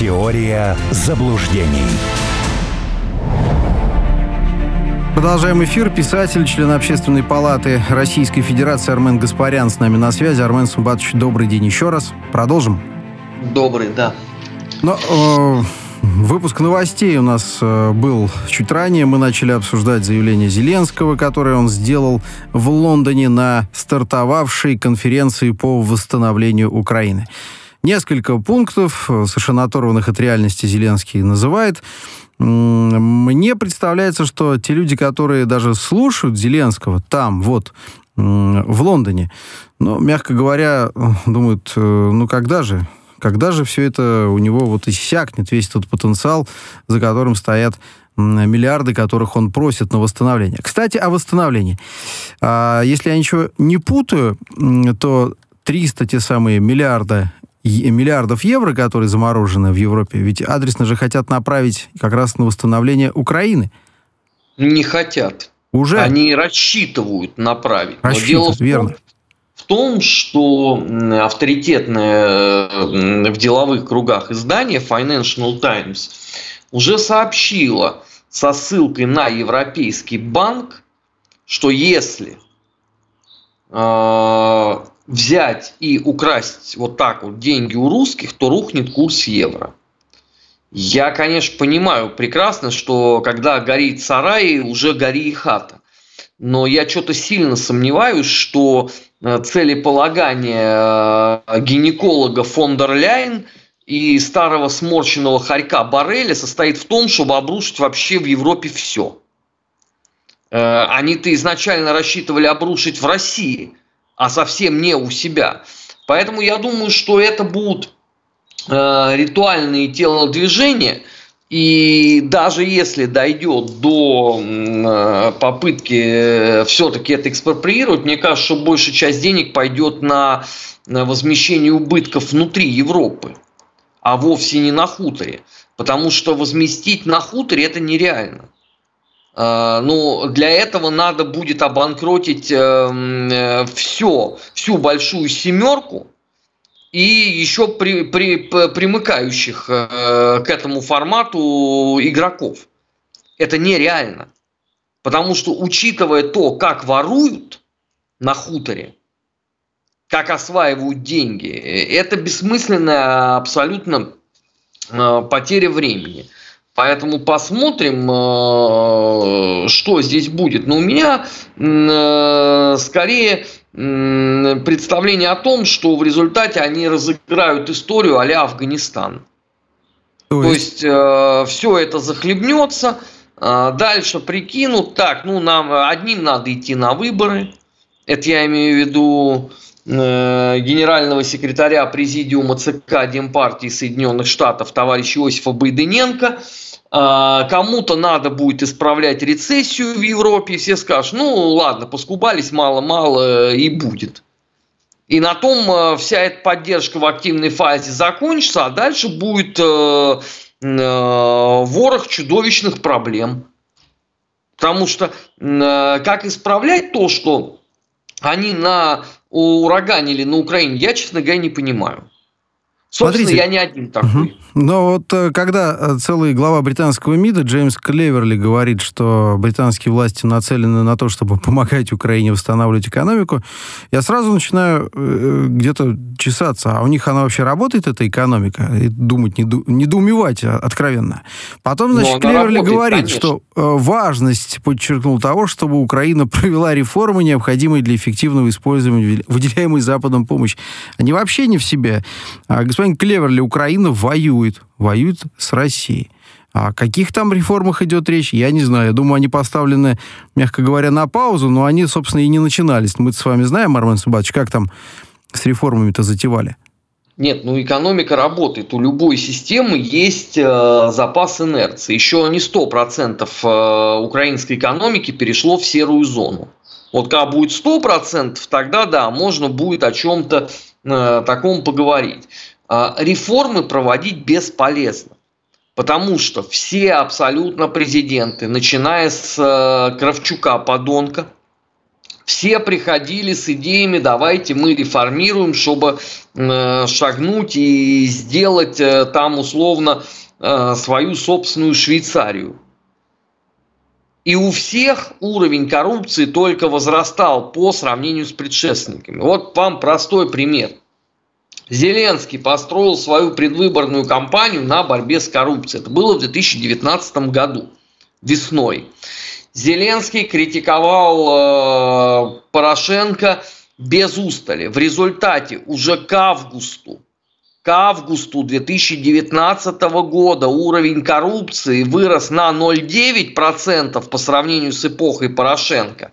Теория заблуждений. Продолжаем эфир. Писатель, член Общественной палаты Российской Федерации Армен Гаспарян с нами на связи. Армен Сумбатович, добрый день еще раз. Продолжим? Добрый, да. Но, э, выпуск новостей у нас э, был чуть ранее. Мы начали обсуждать заявление Зеленского, которое он сделал в Лондоне на стартовавшей конференции по восстановлению Украины. Несколько пунктов, э, совершенно оторванных от реальности, Зеленский называет. Мне представляется, что те люди, которые даже слушают Зеленского там, вот, в Лондоне, ну, мягко говоря, думают, э, ну, когда же? Когда же все это у него вот иссякнет, весь этот потенциал, за которым стоят миллиарды, которых он просит на восстановление. Кстати, о восстановлении. А, если я ничего не путаю, то 300 те самые миллиарда миллиардов евро, которые заморожены в Европе, ведь адресно же хотят направить как раз на восстановление Украины. Не хотят. Уже? Они рассчитывают направить. Рассчитывают, Но дело верно. В том, что авторитетное в деловых кругах издание Financial Times уже сообщило со ссылкой на Европейский банк, что если э, взять и украсть вот так вот деньги у русских, то рухнет курс евро. Я, конечно, понимаю прекрасно, что когда горит сарай, уже гори и хата. Но я что-то сильно сомневаюсь, что э, целеполагание э, гинеколога фон дер Ляйн и старого сморщенного хорька Барреля состоит в том, чтобы обрушить вообще в Европе все. Э, они-то изначально рассчитывали обрушить в России – а совсем не у себя. Поэтому я думаю, что это будут э, ритуальные телодвижения, и даже если дойдет до э, попытки э, все-таки это экспроприировать, мне кажется, что большая часть денег пойдет на, на возмещение убытков внутри Европы, а вовсе не на хуторе. Потому что возместить на хуторе это нереально. А, ну, для этого надо будет обанкротить эм, э, все, всю большую семерку и еще при, при, примыкающих э, к этому формату игроков. Это нереально. Потому что, учитывая то, как воруют на хуторе, как осваивают деньги, это бессмысленная абсолютно э, потеря времени. Поэтому посмотрим, э, что здесь будет. Но у меня э, скорее представление о том, что в результате они разыграют историю а Афганистан. То есть, То есть э, все это захлебнется, дальше прикинут, так, ну нам одним надо идти на выборы, это я имею в виду генерального секретаря президиума ЦК Демпартии Соединенных Штатов товарища Иосифа Байдененко – кому-то надо будет исправлять рецессию в Европе, все скажут, ну ладно, поскубались мало-мало и будет. И на том э, вся эта поддержка в активной фазе закончится, а дальше будет э, э, ворох чудовищных проблем. Потому что э, как исправлять то, что они на ураганили на Украине, я, честно говоря, не понимаю. Собственно, Смотрите, я не один такой. Угу. Но вот э, когда э, целый глава британского МИДа Джеймс Клеверли говорит, что британские власти нацелены на то, чтобы помогать Украине восстанавливать экономику, я сразу начинаю э, где-то чесаться. А у них она вообще работает, эта экономика? И думать, неду, недоумевать а, откровенно. Потом, значит, Но Клеверли работает, говорит, конечно. что важность, подчеркнул, того, чтобы Украина провела реформы, необходимые для эффективного использования выделяемой Западом помощи. Они вообще не в себе. А господин Клеверли, Украина воюет, воюет с Россией. О каких там реформах идет речь, я не знаю. Я думаю, они поставлены, мягко говоря, на паузу, но они, собственно, и не начинались. Мы с вами знаем, Армен Субатович, как там с реформами-то затевали? Нет, ну экономика работает. У любой системы есть э, запас инерции. Еще не 100% э, украинской экономики перешло в серую зону. Вот когда будет 100%, тогда да, можно будет о чем-то э, таком поговорить. А, реформы проводить бесполезно. Потому что все абсолютно президенты, начиная с э, Кравчука, подонка, Все приходили с идеями, давайте мы реформируем, чтобы э, шагнуть и сделать э, там условно свою собственную Швейцарию. И у всех уровень коррупции только возрастал по сравнению с предшественниками. Вот вам простой пример. Зеленский построил свою предвыборную кампанию на борьбе с коррупцией. Это было в 2019 году, весной. Зеленский критиковал э, Порошенко без устали. В результате уже к августу, к августу 2019 года уровень коррупции вырос на 0,9% по сравнению с эпохой Порошенко,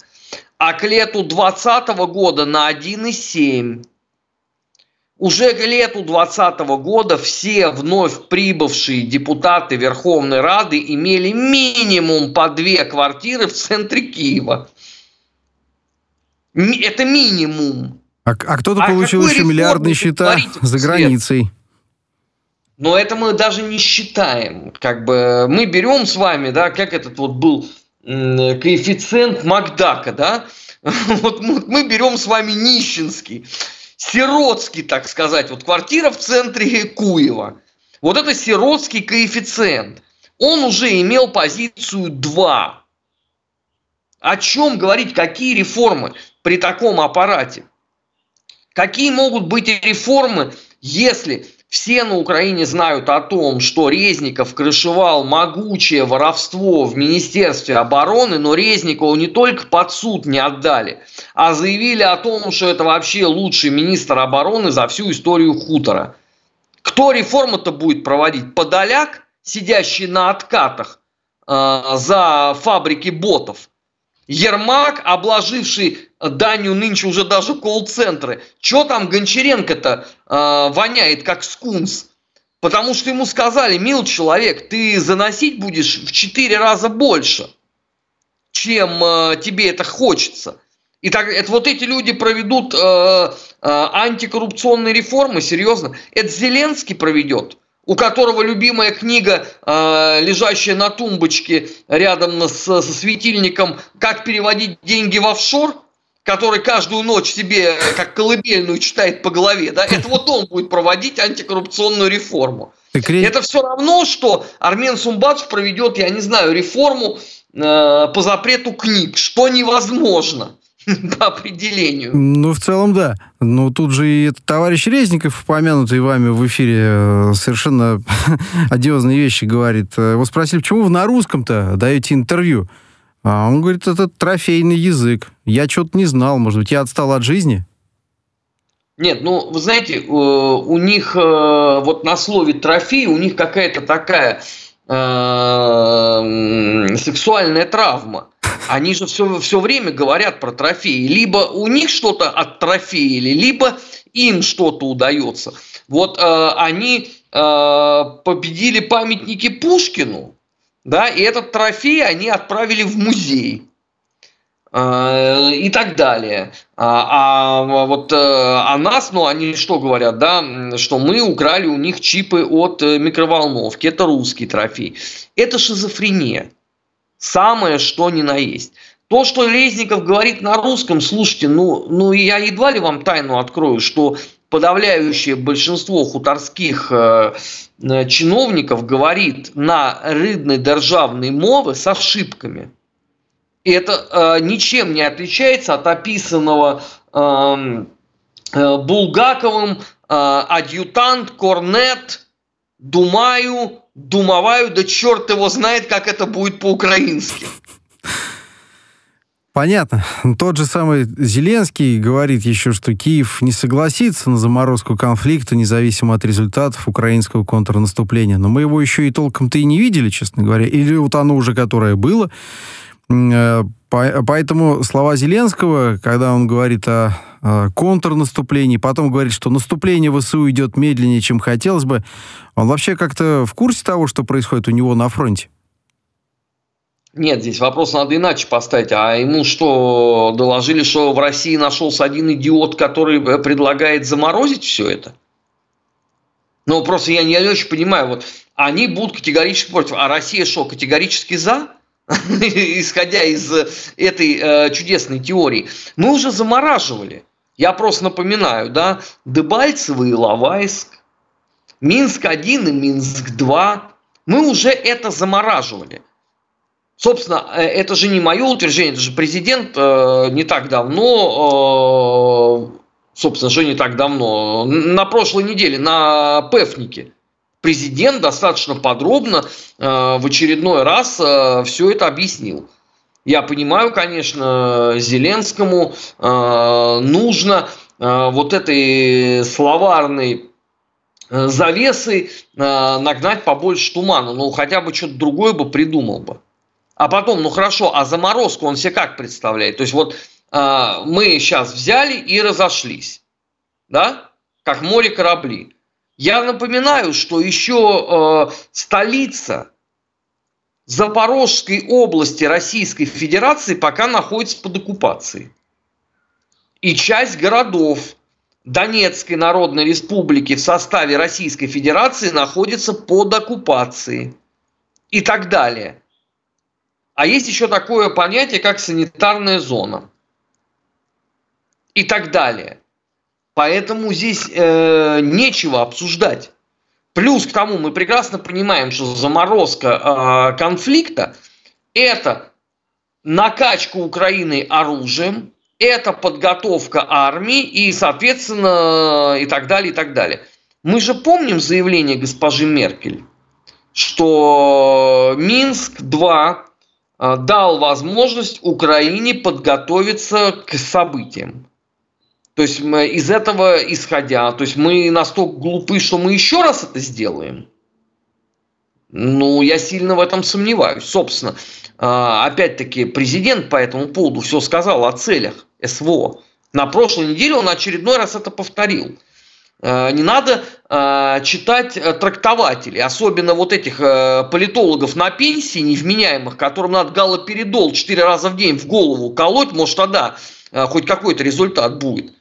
а к лету 2020 года на 1,7%. Уже к лету 2020 года все вновь прибывшие депутаты Верховной Рады имели минимум по две квартиры в центре Киева. Это минимум. А, а кто-то а получил еще миллиардные счета за границей. Но это мы даже не считаем. Как бы мы берем с вами, да, как этот вот был коэффициент Макдака, да, вот мы берем с вами нищенский сиротский, так сказать, вот квартира в центре Куева. Вот это сиротский коэффициент. Он уже имел позицию 2. О чем говорить, какие реформы при таком аппарате? Какие могут быть реформы, если все на Украине знают о том, что Резников крышевал могучее воровство в Министерстве обороны, но Резникову не только под суд не отдали, а заявили о том, что это вообще лучший министр обороны за всю историю хутора. Кто реформу-то будет проводить? Подоляк, сидящий на откатах э, за фабрики ботов – Ермак, обложивший данью нынче уже даже колл-центры. Что там Гончаренко-то э, воняет, как скунс? Потому что ему сказали, мил человек, ты заносить будешь в 4 раза больше, чем э, тебе это хочется. И так, это вот эти люди проведут э, э, антикоррупционные реформы, серьезно. Это Зеленский проведет у которого любимая книга, э, лежащая на тумбочке рядом с, со светильником «Как переводить деньги в офшор», который каждую ночь себе как колыбельную читает по голове, да, это вот он будет проводить антикоррупционную реформу. Это все равно, что Армен Сумбатов проведет, я не знаю, реформу э, по запрету книг, что невозможно. по определению. Ну, в целом, да. Ну, тут же и товарищ Резников, упомянутый вами в эфире, э, совершенно одиозные вещи говорит. Э, его спросили, почему вы на русском-то даете интервью? А он говорит, это трофейный язык. Я что-то не знал, может быть, я отстал от жизни? Нет, ну, вы знаете, э, у них вот на слове трофей, у них какая-то такая сексуальная травма. Они же все, все время говорят про трофеи. Либо у них что-то оттрофеили, либо им что-то удается. Вот э, они э, победили памятники Пушкину, да, и этот трофей они отправили в музей и так далее. А, а вот э, о нас, ну, они что говорят, да, что мы украли у них чипы от э, микроволновки, это русский трофей. Это шизофрения. Самое, что ни на есть. То, что Резников говорит на русском, слушайте, ну, ну я едва ли вам тайну открою, что подавляющее большинство хуторских э, э чиновников говорит на рыдной державной мовы с ошибками. И это э, ничем не отличается от описанного эм, э, Булгаковым э, адъютант, корнет, думаю, думаваю, да черт его знает, как это будет по-украински. Понятно. Тот же самый Зеленский говорит еще, что Киев не согласится на заморозку конфликта, независимо от результатов украинского контрнаступления. Но мы его еще и толком-то и не видели, честно говоря. Или вот оно уже, которое было. Э, поэтому слова Зеленского, когда он говорит о контрнаступлении, потом говорит, что наступление ВСУ идет медленнее, чем хотелось бы, он вообще как-то в курсе того, что происходит у него на фронте? Нет, здесь вопрос надо иначе поставить. А ему что, доложили, что в России нашелся один идиот, который э, предлагает заморозить все это? Ну, просто я не очень понимаю, вот они будут категорически против, а Россия что, категорически за? исходя из этой чудесной теории, мы уже замораживали. Я просто напоминаю, да, Дебальцево и Лавайск, Минск-1 и Минск-2, мы уже это замораживали. Собственно, э, это же не мое утверждение, это же президент э, не так давно, э, собственно, же не так давно, на прошлой неделе на ПЭФнике президент достаточно подробно в очередной раз все это объяснил. Я понимаю, конечно, Зеленскому нужно вот этой словарной завесы нагнать побольше тумана, ну хотя бы что-то другое бы придумал бы. А потом, ну хорошо, а заморозку он себе как представляет? То есть вот э, мы сейчас взяли и разошлись, да, как море корабли. Я напоминаю, что еще э, столица Запорожской области Российской Федерации пока находится под оккупацией. И часть городов Донецкой Народной Республики в составе Российской Федерации находится под оккупацией. И так далее. А есть еще такое понятие, как санитарная зона. И так далее. Поэтому здесь э, нечего обсуждать. Плюс к тому мы прекрасно понимаем, что заморозка э, конфликта – это накачка Украины оружием, это подготовка армии и, соответственно, и так далее, и так далее. Мы же помним заявление госпожи Меркель, что Минск-2 Э, дал возможность Украине подготовиться к событиям. То есть мы из этого исходя, то есть мы настолько глупы, что мы еще раз это сделаем. Ну, я сильно в этом сомневаюсь. Собственно, э, опять-таки, президент по этому поводу все сказал о целях СВО. На прошлой неделе он очередной раз это повторил. Э, не надо э, читать э, трактователей, особенно вот этих политологов на пенсии невменяемых, которым надо галоперидол 4 раза в день в голову колоть, может тогда хоть какой-то результат будет.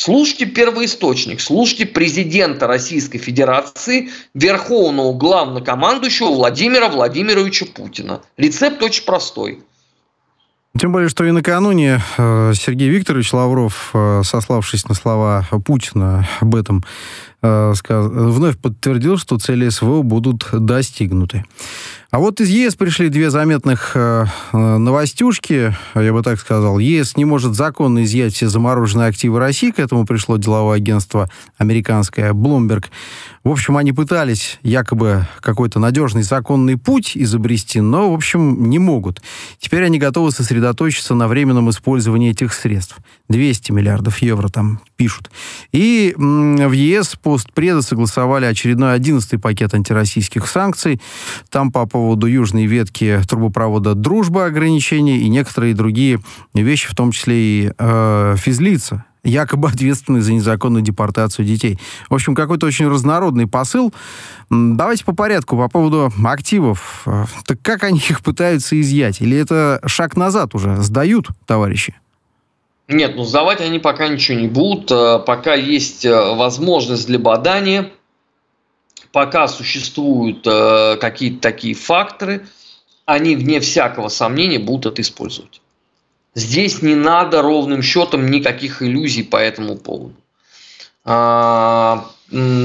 Слушайте первоисточник, слушайте президента Российской Федерации, верховного главнокомандующего Владимира Владимировича Путина. Рецепт очень простой. Тем более, что и накануне э, Сергей Викторович Лавров, э, сославшись на слова Путина об этом, вновь подтвердил, что цели СВО будут достигнуты. А вот из ЕС пришли две заметных э, новостюшки, я бы так сказал. ЕС не может законно изъять все замороженные активы России, к этому пришло деловое агентство американское Bloomberg. В общем, они пытались якобы какой-то надежный законный путь изобрести, но, в общем, не могут. Теперь они готовы сосредоточиться на временном использовании этих средств. 200 миллиардов евро там пишут. И в ЕС постпреды согласовали очередной 11 пакет антироссийских санкций. Там по поводу южной ветки трубопровода «Дружба» ограничений и некоторые другие вещи, в том числе и э, физлица, якобы ответственны за незаконную депортацию детей. В общем, какой-то очень разнородный посыл. Давайте по порядку по поводу активов. Э, так как они их пытаются изъять? Или это шаг назад уже? Сдают, товарищи? Нет, ну сдавать они пока ничего не будут. Э, пока есть э, возможность для бадания, пока существуют э, какие-то такие факторы, они, вне всякого сомнения, будут это использовать. Здесь не надо ровным счетом никаких иллюзий по этому поводу. А,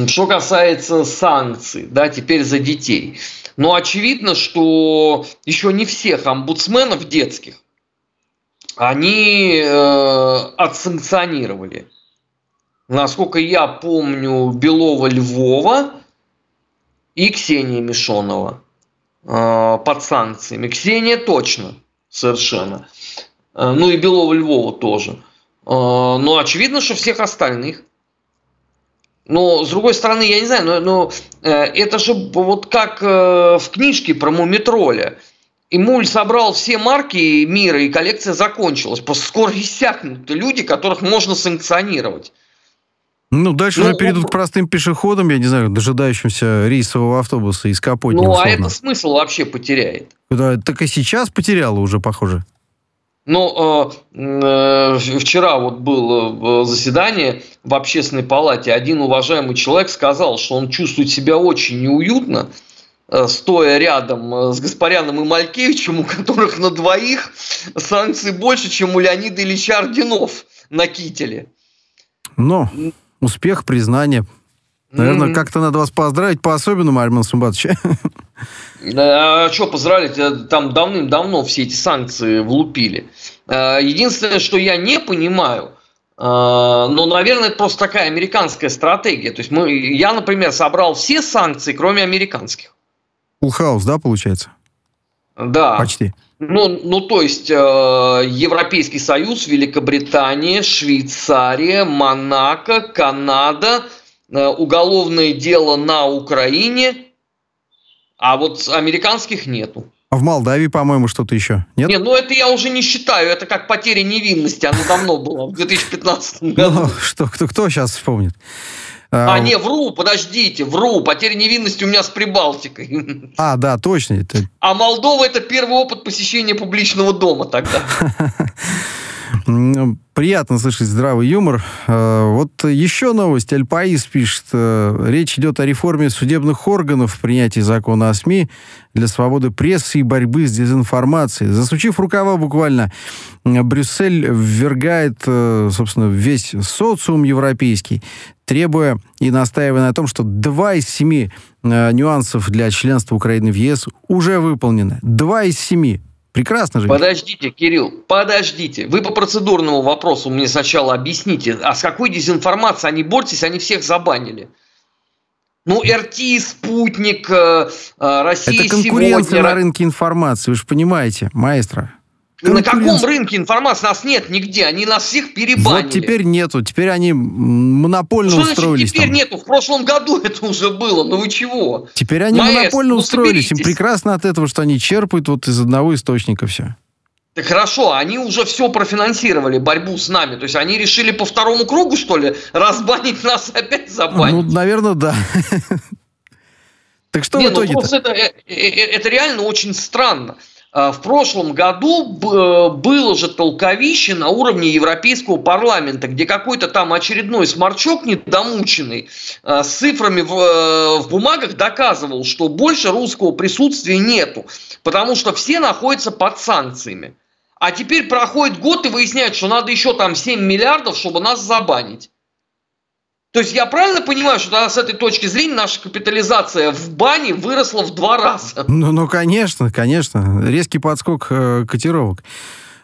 что касается санкций, да, теперь за детей. Но очевидно, что еще не всех омбудсменов детских они э, отсанкционировали. Насколько я помню, Белова Львова и Ксения Мишонова э, под санкциями. Ксения точно, совершенно. Э, ну и Белова Львова тоже. Э, но очевидно, что всех остальных. Но, с другой стороны, я не знаю, но, но э, это же вот как э, в книжке про Мумитроля – и Муль собрал все марки мира, и коллекция закончилась. Просто скоро иссякнут люди, которых можно санкционировать. Ну, дальше ну, уже перейдут к простым пешеходам, я не знаю, дожидающимся рейсового автобуса из Капотни. Ну, условно. а это смысл вообще потеряет. Да, так и сейчас потеряла уже, похоже. Ну, э, э, вчера вот было э, заседание в общественной палате. Один уважаемый человек сказал, что он чувствует себя очень неуютно, э, стоя рядом э, с Гаспаряном и Малькевичем, у которых на двоих санкций больше, чем у Леонида Ильича Орденов на кителе. Ну, успех, признание. Наверное, mm-hmm. как-то надо вас поздравить по-особенному, Армен Сумбатович. А что поздравить? Э, там давным-давно все эти санкции влупили. Единственное, что я не понимаю – но, наверное, это просто такая американская стратегия. То есть мы, я, например, собрал все санкции, кроме американских. Улхаус, да, получается? Да. Почти. Ну, ну, то есть э, Европейский Союз, Великобритания, Швейцария, Монако, Канада, э, уголовное дело на Украине, а вот американских нету. А в Молдавии, по-моему, что-то еще. Нет? Нет, ну это я уже не считаю. Это как потеря невинности. Она давно была, в 2015 ну, году. Ну, что, кто, кто сейчас вспомнит? А, а, не, вру, подождите, вру. Потеря невинности у меня с Прибалтикой. А, да, точно. Это... А Молдова – это первый опыт посещения публичного дома тогда. Приятно слышать здравый юмор. Э, вот еще новость. Аль-Паис пишет. Э, речь идет о реформе судебных органов в принятии закона о СМИ для свободы прессы и борьбы с дезинформацией. Засучив рукава буквально, Брюссель ввергает, э, собственно, весь социум европейский, требуя и настаивая на том, что два из семи нюансов для членства Украины в ЕС уже выполнены. Два из семи. Прекрасно же. Подождите, Кирилл, подождите. Вы по процедурному вопросу мне сначала объясните, а с какой дезинформацией они борются, они всех забанили? Ну, РТ, Спутник, э, э, Россия Это конкуренция сегодня... на рынке информации, вы же понимаете, маэстро. На каком рынке информации нас нет нигде? Они нас всех перебанили. Вот теперь нету. Теперь они монопольно что устроились. Что теперь там. нету? В прошлом году это уже было. Ну вы чего? Теперь они Маэстро, монопольно ну, устроились. Им прекрасно от этого, что они черпают вот из одного источника все. Так хорошо, они уже все профинансировали, борьбу с нами. То есть они решили по второму кругу, что ли, разбанить нас опять забанить? Ну, наверное, да. Так что Не, в итоге? Ну, это, э, э, это реально очень странно. А, в прошлом году э, было же толковище на уровне Европейского парламента, где какой-то там очередной сморчок недомученный а, с цифрами в, э, в бумагах доказывал, что больше русского присутствия нету, потому что все находятся под санкциями. А теперь проходит год и выясняют, что надо еще там 7 миллиардов, чтобы нас забанить. То есть я правильно понимаю, что тогда с этой точки зрения наша капитализация в бане выросла в два раза? Ну, ну конечно, конечно. Резкий подскок э, котировок.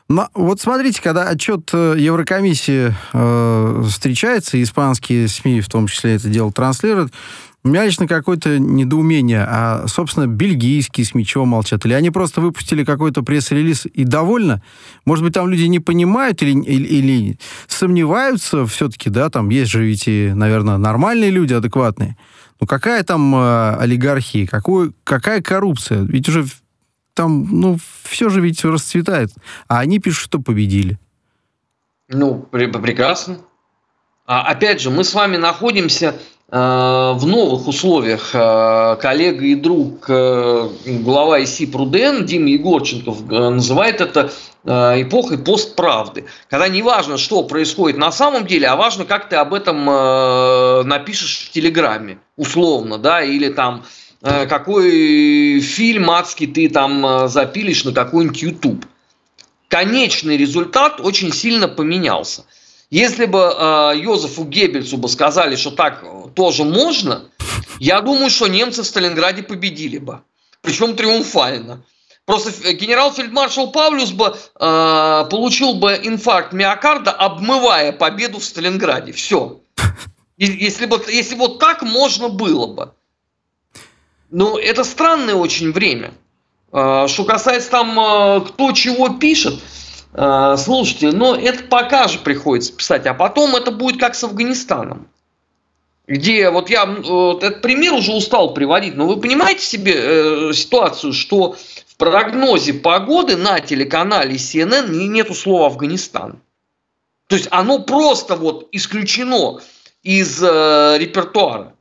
Но вот смотрите, когда отчет э, Еврокомиссии э, встречается, испанские СМИ в том числе это дело транслируют, у меня лично какое-то недоумение, а, собственно, бельгийские СМИ чего молчат? Или они просто выпустили какой-то пресс-релиз и довольно? Может быть, там люди не понимают или, или, или сомневаются все-таки, да, там есть же ведь и, наверное, нормальные люди, адекватные. Ну, какая там э, олигархия, какой, какая коррупция? Ведь уже там, ну, все же ведь расцветает. А они пишут, что победили. Ну, прекрасно. А, опять же, мы с вами находимся в новых условиях э, коллега и друг э, глава ИСИ Пруден Дима Егорченков называет это эпохой постправды, когда не важно, что происходит на самом деле, а важно, как ты об этом напишешь в Телеграме, условно, да, или там какой фильм адский ты там запилишь на какой-нибудь YouTube. Конечный результат очень сильно поменялся – если бы э, Йозефу Геббельсу бы сказали, что так тоже можно, я думаю, что немцы в Сталинграде победили бы. Причем триумфально. Просто генерал-фельдмаршал Павлюс бы э, получил бы инфаркт миокарда, обмывая победу в Сталинграде. Все. Если, бы, если вот так можно было бы. Но это странное очень время. Э, что касается там, э, кто чего пишет, Э, слушайте, но это пока же приходится писать, а потом это будет как с Афганистаном. Где вот я вот этот пример уже устал приводить, но вы понимаете себе э, ситуацию, что в прогнозе погоды на телеканале CNN нету слова Афганистан. То есть оно просто вот исключено из э, репертуара.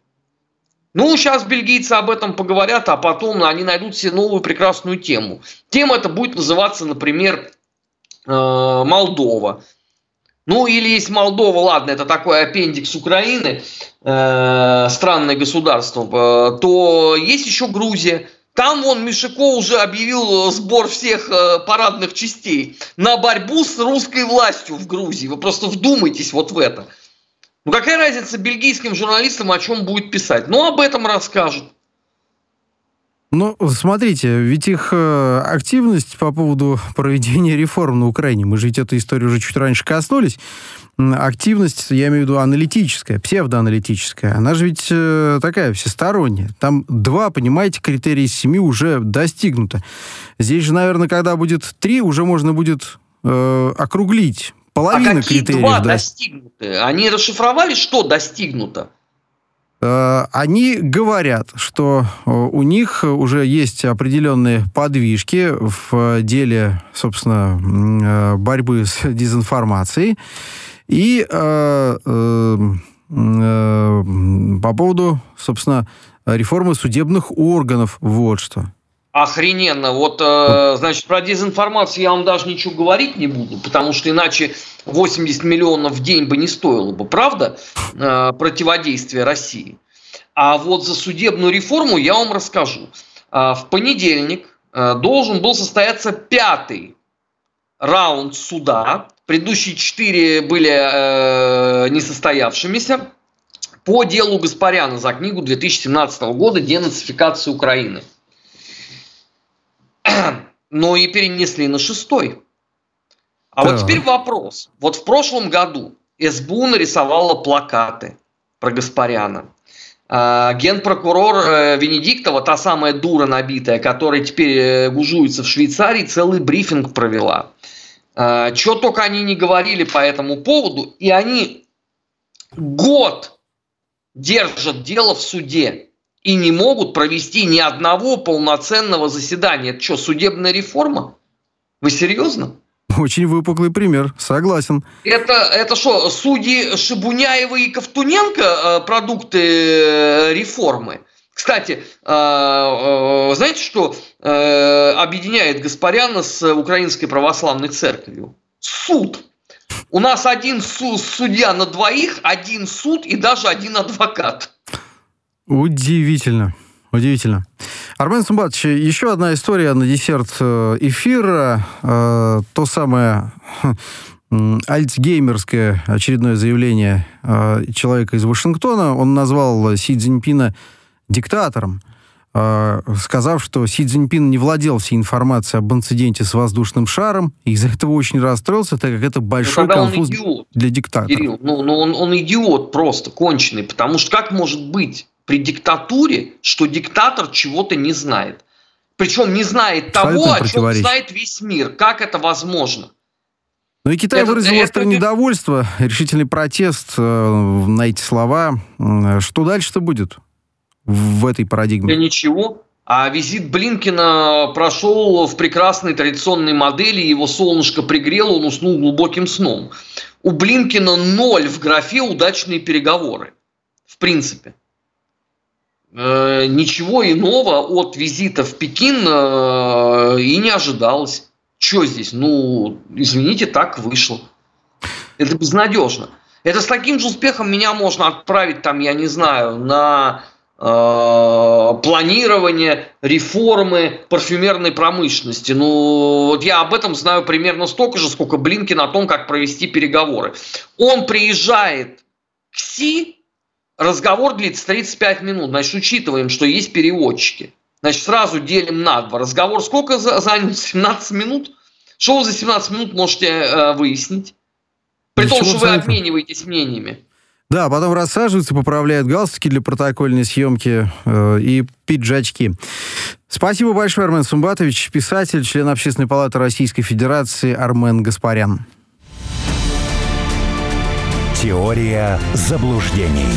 Ну, сейчас бельгийцы об этом поговорят, а потом они найдут себе новую прекрасную тему. Тема это будет называться, например, Э, Молдова. Ну, или есть Молдова, ладно, это такой аппендикс Украины, э, странное государство, э, то есть еще Грузия. Там вон Мишико уже объявил сбор всех парадных частей на борьбу с русской властью в Грузии. Вы просто вдумайтесь вот в это. Ну какая разница бельгийским журналистам, о чем будет писать? Ну об этом расскажут. Ну, смотрите, ведь их э, активность по поводу проведения реформ на Украине, мы же ведь эту историю уже чуть раньше коснулись, активность, я имею в виду аналитическая, псевдоаналитическая, она же ведь э, такая всесторонняя. Там два, понимаете, критерия из семи уже достигнуто. Здесь же, наверное, когда будет три, уже можно будет э, округлить. Половина а какие критериев. два да. достигнуты? Они расшифровали, что достигнуто? Э, они говорят, что э, у них уже есть определенные подвижки в деле, собственно, э, борьбы с дезинформацией. И э, э, по поводу, собственно, реформы судебных органов, вот что. Охрененно. Вот, э, значит, про дезинформацию я вам даже ничего говорить не буду, потому что иначе 80 миллионов в день бы не стоило бы, правда, э, противодействие России. А вот за судебную реформу я вам расскажу. Э, в понедельник э, должен был состояться пятый раунд суда. Предыдущие четыре были несостоявшимися по делу Гаспаряна за книгу 2017 года «Денацификация Украины» но и перенесли на шестой. А да. вот теперь вопрос. Вот в прошлом году СБУ нарисовала плакаты про Гаспаряна. А, генпрокурор э, Венедиктова, та самая дура набитая, которая теперь э, гужуется в Швейцарии, целый брифинг провела. А, Чего только они не говорили по этому поводу, и они год держат дело в суде и не могут провести ни одного полноценного заседания. Это что, судебная реформа? Вы серьезно? Очень выпуклый пример, согласен. Это, это что, судьи Шибуняева и Ковтуненко э, продукты э, реформы? Кстати, э, знаете, что объединяет Гаспаряна с Украинской Православной Церковью? Суд. У нас один судья на двоих, один суд и даже один адвокат. Удивительно. Удивительно. Армен Сумбатович, еще одна история на десерт э, эфира. Э, то самое альцгеймерское очередное заявление э, человека из Вашингтона. Он назвал Си Цзиньпина диктатором, сказав, что Си Цзиньпин не владел всей информацией об инциденте с воздушным шаром, и из-за этого очень расстроился, так как это большой ну, конфуз для диктатора. Кирилл, ну, ну он, он идиот просто, конченый, потому что как может быть при диктатуре, что диктатор чего-то не знает. Причем не знает того, о чем знает весь мир. Как это возможно? Ну и Китай это, выразил это, острое это... недовольство, решительный протест э, на эти слова. Что дальше-то будет в этой парадигме? Да ничего. А визит Блинкина прошел в прекрасной традиционной модели, его солнышко пригрело, он уснул глубоким сном. У Блинкина ноль в графе удачные переговоры. В принципе. Э, ничего иного от визита в Пекин э, и не ожидалось. Что здесь? Ну, извините, так вышло. Это безнадежно. Это с таким же успехом меня можно отправить, там, я не знаю, на э, планирование реформы парфюмерной промышленности. Ну, вот я об этом знаю примерно столько же, сколько Блинкин о том, как провести переговоры. Он приезжает к Си, разговор длится 35 минут, значит, учитываем, что есть переводчики. Значит, сразу делим на два. Разговор сколько занял? 17 минут? Что вы за 17 минут можете э, выяснить? При том, что вы обмениваетесь мнениями. Да, потом рассаживаются, поправляют галстуки для протокольной съемки э, и пиджачки. Спасибо большое, Армен Сумбатович, писатель, член Общественной палаты Российской Федерации Армен Гаспарян. Теория заблуждений.